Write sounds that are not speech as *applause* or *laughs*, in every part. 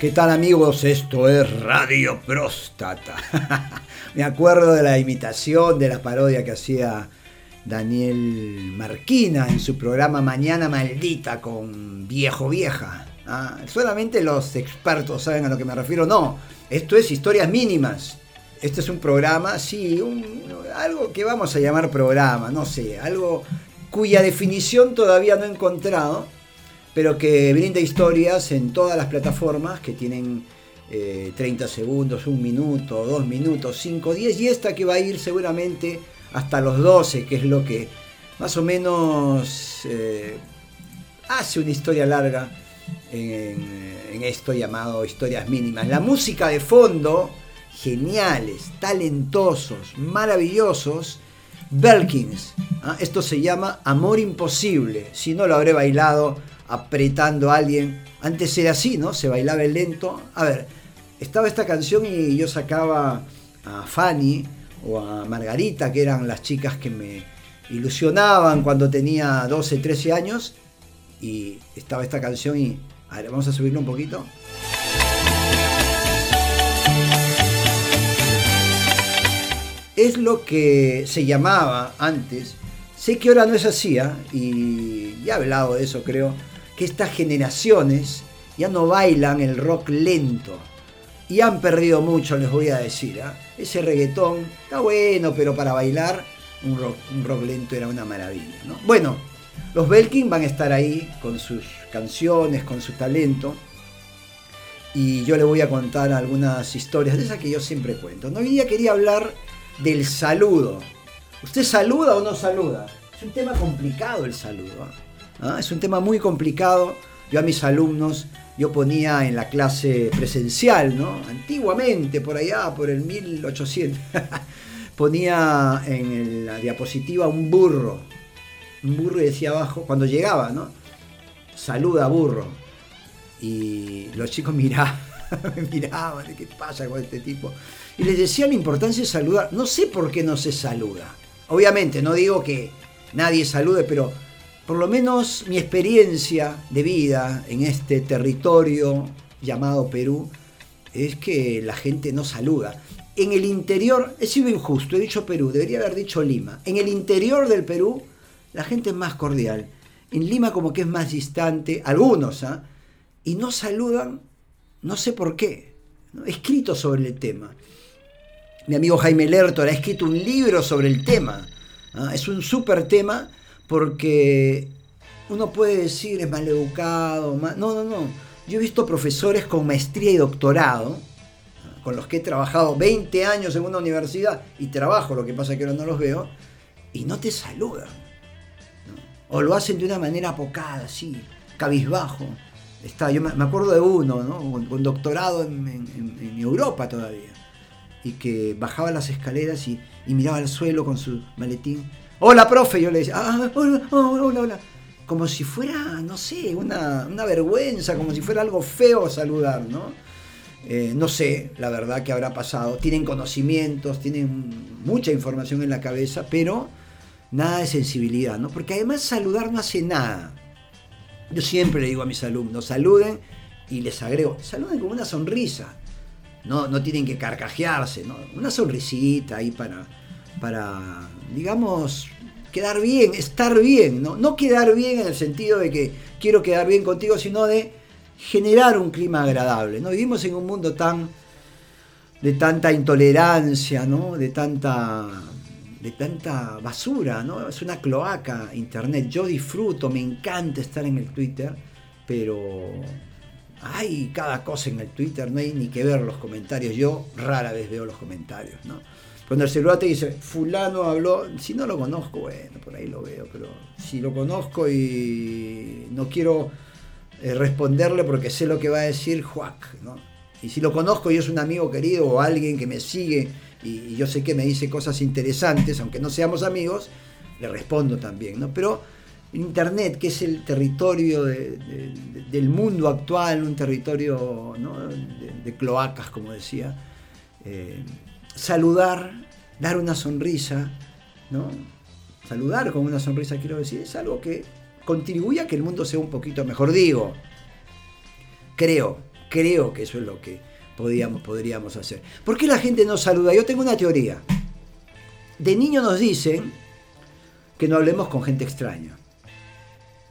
¿Qué tal amigos? Esto es Radio Próstata. *laughs* Me acuerdo de la imitación, de la parodia que hacía Daniel Marquina en su programa Mañana Maldita con Viejo Vieja. Ah, solamente los expertos saben a lo que me refiero. No, esto es historias mínimas. Este es un programa, sí, algo que vamos a llamar programa, no sé, algo cuya definición todavía no he encontrado pero que brinda historias en todas las plataformas que tienen 30 eh, segundos, un minuto, dos minutos, 5, 10 y esta que va a ir seguramente hasta los 12, que es lo que más o menos eh, hace una historia larga en, esto llamado historias mínimas. La música de fondo, geniales, talentosos, maravillosos. Belkins, ¿ah? esto se llama Amor Imposible. Si no lo habré bailado apretando a alguien. Antes era así, ¿no? Se bailaba el lento. A ver, estaba esta canción y yo sacaba a Fanny o a Margarita, que eran las chicas que me ilusionaban cuando tenía 12, 13 años. Y estaba esta canción y... A ver, vamos a subirlo un poquito. Es lo que se llamaba antes. Sé que ahora no es así, ¿ah? y ya he hablado de eso creo que estas generaciones ya no bailan el rock lento. Y han perdido mucho, les voy a decir. ¿ah? Ese reggaetón está bueno, pero para bailar un rock, lento era una maravilla. Bueno, los Belkin van a estar ahí con sus canciones, con su talento. Y yo les voy a contar algunas historias de esas que yo siempre cuento. ¿no? Hoy día quería hablar del saludo. ¿Usted saluda o no saluda? Es un tema complicado el saludo. ¿ah? ¿Ah? Es un tema muy complicado. Yo a mis alumnos, yo ponía en la clase presencial, ¿no? Antiguamente, por allá, por el 1800, *laughs* ponía en la diapositiva un burro. Un burro y decía abajo, cuando llegaba, ¿no? Saluda burro. Y los chicos miraban, *laughs* miraban, ¿qué pasa con este tipo? Y les decía la importancia de saludar. No sé por qué no se saluda. Obviamente, no digo que nadie salude, pero por lo menos mi experiencia de vida en este territorio llamado Perú es que la gente no saluda. En el interior, he sido injusto, he dicho Perú, debería haber dicho Lima. En el interior del Perú, la gente es más cordial. En Lima como que es más distante, algunos, ¿ah? Y no saludan, no sé por qué. He escrito sobre el tema. Mi amigo Jaime Lertor ha escrito un libro sobre el tema. ¿ah? Es un súper tema porque uno puede decir es maleducado, mal... no, no, no. Yo he visto profesores con maestría y doctorado, con los que he trabajado 20 años en una universidad y trabajo, lo que pasa es que ahora no los veo, y no te saludan. O lo hacen de una manera apocada, así, cabizbajo. Está, yo me acuerdo de uno, ¿no? con, doctorado en, Europa todavía, y que bajaba las escaleras y, y miraba al suelo con su maletín Hola, profe. Yo le decía, ah, hola, hola, hola. Como si fuera, no sé, una, vergüenza, como si fuera algo feo saludar, ¿no? Eh, no sé, la verdad, que habrá pasado. Tienen conocimientos, tienen mucha información en la cabeza, pero nada de sensibilidad, ¿no? Porque además saludar no hace nada. Yo siempre le digo a mis alumnos, saluden y les agrego, saluden con una sonrisa. No, no tienen que carcajearse, ¿no? Una sonrisita ahí para, para digamos, quedar bien, estar bien, ¿no? No quedar bien en el sentido de que quiero quedar bien contigo, sino de generar un clima agradable, ¿no? Vivimos en un mundo tan de tanta intolerancia, ¿no? De tanta de tanta basura, ¿no? Es una cloaca internet. Yo disfruto, me encanta estar en el Twitter, pero hay cada cosa en el Twitter, no hay ni que ver los comentarios. Yo rara vez veo los comentarios, ¿no? Cuando el celular te dice, fulano habló, si no lo conozco, bueno, por ahí lo veo, pero si lo conozco y no quiero eh, responderle porque sé lo que va a decir, juac, ¿no? Y si lo conozco y es un amigo querido o alguien que me sigue y, yo sé que me dice cosas interesantes, aunque no seamos amigos, le respondo también, ¿no? Pero Internet, que es el territorio del mundo actual, un territorio de, cloacas, como decía, eh, saludar, dar una sonrisa, ¿no? Saludar con una sonrisa, quiero decir, es algo que contribuye a que el mundo sea un poquito mejor. Digo, creo, Creo que eso es lo que podríamos, podríamos hacer. ¿Por qué la gente no saluda? Yo tengo una teoría. De niño nos dicen que no hablemos con gente extraña.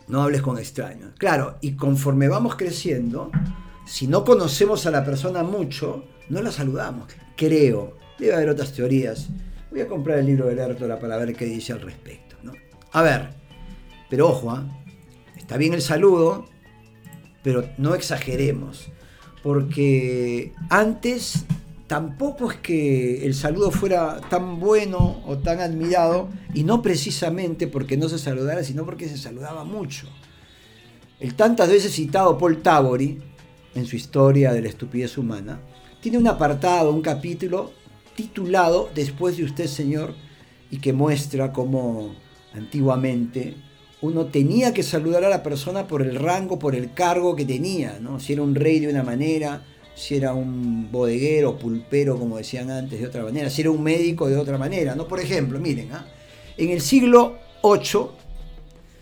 No hables con extraños. Claro, y conforme vamos creciendo, si no conocemos a la persona mucho, no la saludamos. Creo. Debe haber otras teorías. Voy a comprar el libro de Lertora para ver qué dice al respecto. ¿no? A ver, pero ojo, ¿ah? está bien el saludo, pero no exageremos. Porque antes tampoco es que el saludo fuera tan bueno o tan admirado, y no precisamente porque no se saludara, sino porque se saludaba mucho. El tantas veces citado Paul Tabori, en su historia de la estupidez humana, tiene un apartado, un capítulo titulado Después de usted, Señor, y que muestra cómo antiguamente uno tenía que saludar a la persona por el rango, por el cargo que tenía, ¿no? Si era un rey de una manera, si era un bodeguero, pulpero, como decían antes, de otra manera, si era un médico, de otra manera, ¿no? Por ejemplo, miren, ¿ah? en el siglo VIII,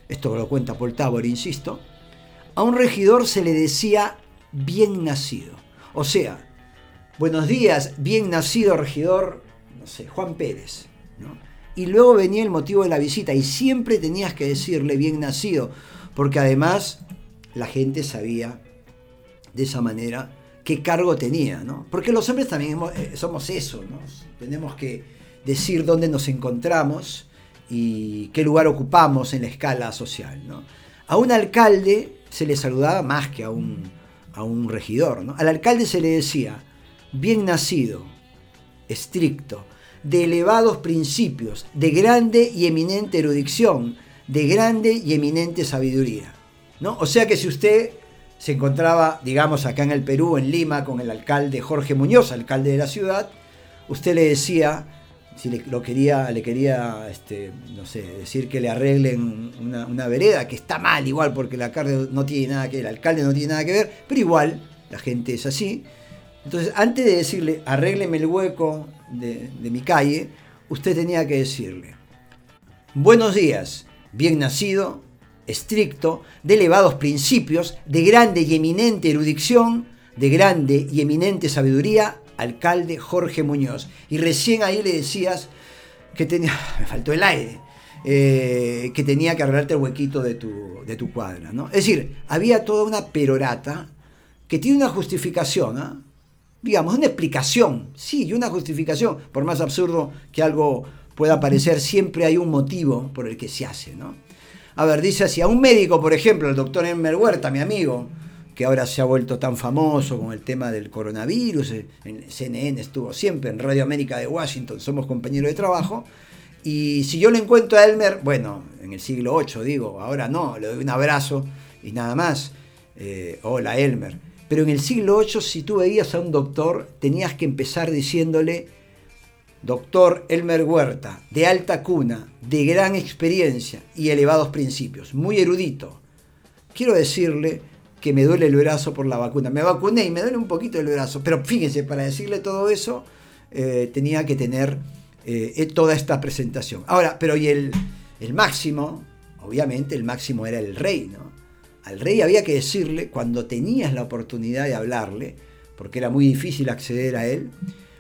esto lo cuenta Paul insisto, a un regidor se le decía bien nacido. O sea, buenos días, bien nacido regidor, no sé, Juan Pérez. ¿no? Y luego venía el motivo de la visita y siempre tenías que decirle bien nacido, porque además la gente sabía de esa manera qué cargo tenía, ¿no? Porque los hombres también eh, somos eso, ¿no? Tenemos que decir dónde nos encontramos y qué lugar ocupamos en la escala social, ¿no? A un alcalde se le saludaba más que a un, a un regidor. ¿no? Al alcalde se le decía, bien nacido, estricto, de elevados principios, de grande y eminente erudición, de grande y eminente sabiduría. ¿no? O sea que si usted se encontraba, digamos, acá en el Perú, en Lima, con el alcalde Jorge Muñoz, alcalde de la ciudad, usted le decía, si le, lo quería, le quería, este, no sé, decir que le arreglen una, vereda, que está mal igual, porque el alcalde no tiene nada que ver, el alcalde no tiene nada que ver, pero igual, la gente es así. Entonces, antes de decirle, arrégleme el hueco de, mi calle, usted tenía que decirle, buenos días, bien nacido, estricto, de elevados principios, de grande y eminente erudición, de grande y eminente sabiduría, alcalde Jorge Muñoz. Y recién ahí le decías que tenía, *laughs* me faltó el aire, eh, que tenía que arreglarte el huequito de tu, de tu cuadra. ¿no? Es decir, había toda una perorata que tiene una justificación, ¿ah? Digamos, una explicación, sí, y una justificación, por más absurdo que algo pueda parecer, siempre hay un motivo por el que se hace. ¿no? A ver, dice así, a un médico, por ejemplo, el doctor Elmer Huerta, mi amigo, que ahora se ha vuelto tan famoso con el tema del coronavirus, en CNN estuvo siempre, en Radio América de Washington, somos compañeros de trabajo, y si yo le encuentro a Elmer, bueno, en el siglo VIII digo, ahora no, le doy un abrazo y nada más, eh, hola Elmer, pero en el siglo VIII si tú veías a un doctor, tenías que empezar diciéndole, doctor Elmer Huerta, de alta cuna, de gran experiencia y elevados principios, muy erudito. Quiero decirle que me duele el brazo por la vacuna. Me vacuné y me duele un poquito el brazo. Pero fíjense, para decirle todo eso, eh, tenía que tener eh, toda esta presentación. Ahora, pero y el, el máximo, obviamente el máximo era el rey, ¿no? Al rey había que decirle, cuando tenías la oportunidad de hablarle, porque era muy difícil acceder a él,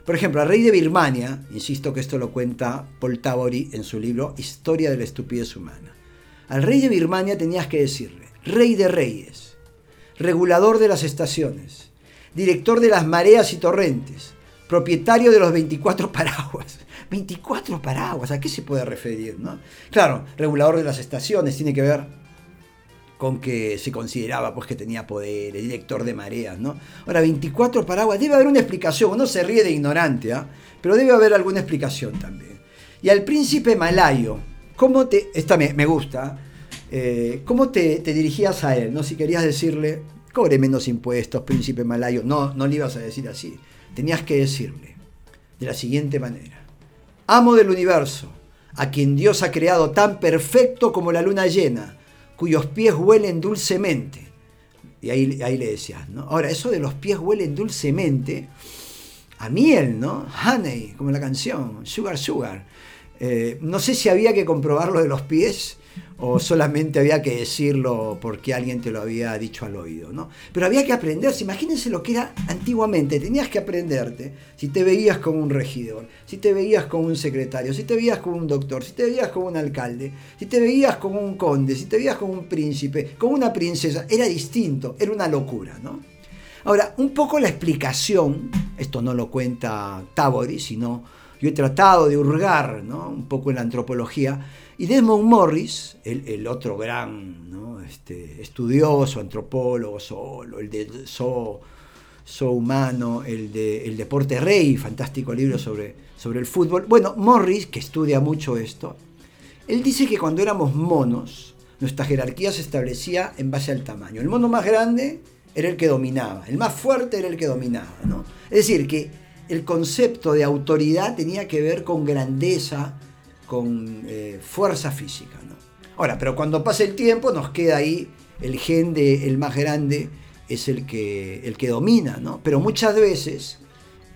por ejemplo, al rey de Birmania, insisto que esto lo cuenta Paul Tabori en su libro Historia de la estupidez humana. Al rey de Birmania tenías que decirle, rey de reyes, regulador de las estaciones, director de las mareas y torrentes, propietario de los 24 paraguas. *laughs* 24 paraguas, ¿a qué se puede referir? No? Claro, regulador de las estaciones tiene que ver con que se consideraba pues que tenía poder, el director de mareas, ¿no? Ahora, 24 paraguas, debe haber una explicación, uno se ríe de ignorante, ¿ah? pero debe haber alguna explicación también. Y al príncipe malayo, ¿cómo te...? Esta me, gusta, eh, ¿Cómo te, dirigías a él? ¿no? Si querías decirle, cobre menos impuestos, príncipe malayo. No, no le ibas a decir así. Tenías que decirle de la siguiente manera. Amo del universo, a quien Dios ha creado tan perfecto como la luna llena, cuyos pies huelen dulcemente. Y ahí, ahí le decías, ¿no? Ahora, eso de los pies huelen dulcemente, a miel, ¿no? Honey, como la canción, sugar, sugar. Eh, no sé si había que comprobar lo de los pies, o solamente había que decirlo porque alguien te lo había dicho al oído, ¿no? Pero había que aprenderse, imagínense lo que era antiguamente, tenías que aprenderte si te veías como un regidor, si te veías como un secretario, si te veías como un doctor, si te veías como un alcalde, si te veías como un conde, si te veías como un príncipe, como una princesa, era distinto, era una locura, ¿no? Ahora, un poco la explicación, esto no lo cuenta Tabori, sino yo he tratado de hurgar ¿no? un poco en la antropología, y Desmond Morris, el, otro gran este, estudioso, antropólogo solo, el de So, Humano, el de El Deporte Rey, fantástico libro sobre, sobre el fútbol. Bueno, Morris, que estudia mucho esto, él dice que cuando éramos monos, nuestra jerarquía se establecía en base al tamaño. El mono más grande era el que dominaba, el más fuerte era el que dominaba. ¿no? Es decir, que el concepto de autoridad tenía que ver con grandeza, con eh, fuerza física. ¿no? Ahora, pero cuando pasa el tiempo nos queda ahí el gen de el más grande es el que, el que domina, ¿no? Pero muchas veces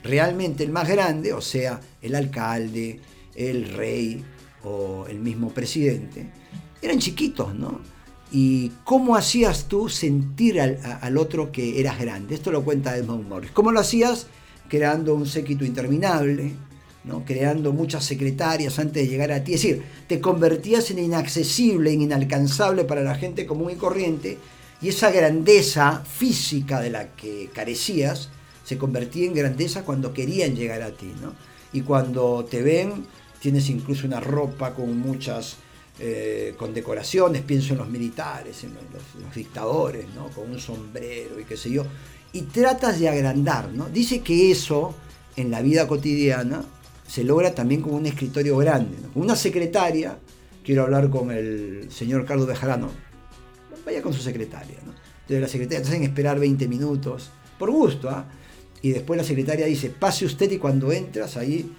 realmente el más grande, o sea, el alcalde, el rey o el mismo presidente, eran chiquitos, ¿no? ¿Y cómo hacías tú sentir al, otro que eras grande? Esto lo cuenta Edmund Morris. ¿Cómo lo hacías? Creando un séquito interminable, creando muchas secretarias antes de llegar a ti. Es decir, te convertías en inaccesible, en inalcanzable para la gente común y corriente, y esa grandeza física de la que carecías se convertía en grandeza cuando querían llegar a ti. Y cuando te ven, tienes incluso una ropa con muchas eh, condecoraciones, pienso en los militares, en los, dictadores, con un sombrero y qué sé yo, y tratas de agrandar. ¿no? Dice que eso en la vida cotidiana se logra también con un escritorio grande. Una secretaria, quiero hablar con el señor Carlos Bejarano, vaya con su secretaria. ¿no? Entonces la secretaria te hacen esperar 20 minutos, por gusto, ¿ah? y después la secretaria dice, pase usted y cuando entras ahí,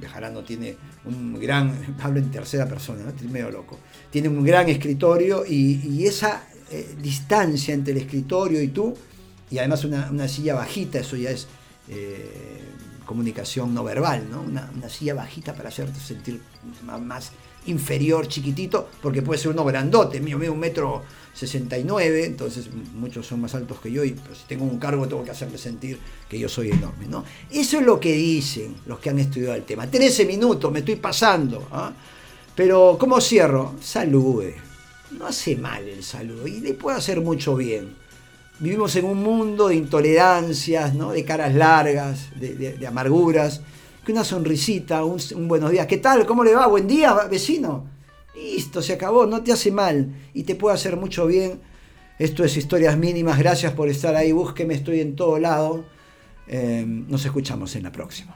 Bejarano tiene un gran, *laughs* hablo en tercera persona, medio loco, tiene un gran escritorio y, esa eh, distancia entre el escritorio y tú, y además una, silla bajita, eso ya es... Eh, comunicación no verbal, ¿no? Una, silla bajita para hacerte sentir más, inferior, chiquitito, porque puede ser uno grandote, mío, mío un metro 69, entonces muchos son más altos que yo y si tengo un cargo tengo que hacerme sentir que yo soy enorme, ¿no? Eso es lo que dicen los que han estudiado el tema. 13 minutos, me estoy pasando, ¿ah? Pero ¿cómo cierro? Salude. No hace mal el saludo y le puede hacer mucho bien. Vivimos en un mundo de intolerancias, ¿no? de caras largas, de, amarguras, que una sonrisita, un, buenos días, ¿qué tal? ¿Cómo le va? Buen día, vecino. Listo, se acabó, no te hace mal y te puede hacer mucho bien. Esto es Historias Mínimas, gracias por estar ahí, búsqueme, estoy en todo lado. Eh, nos escuchamos en la próxima.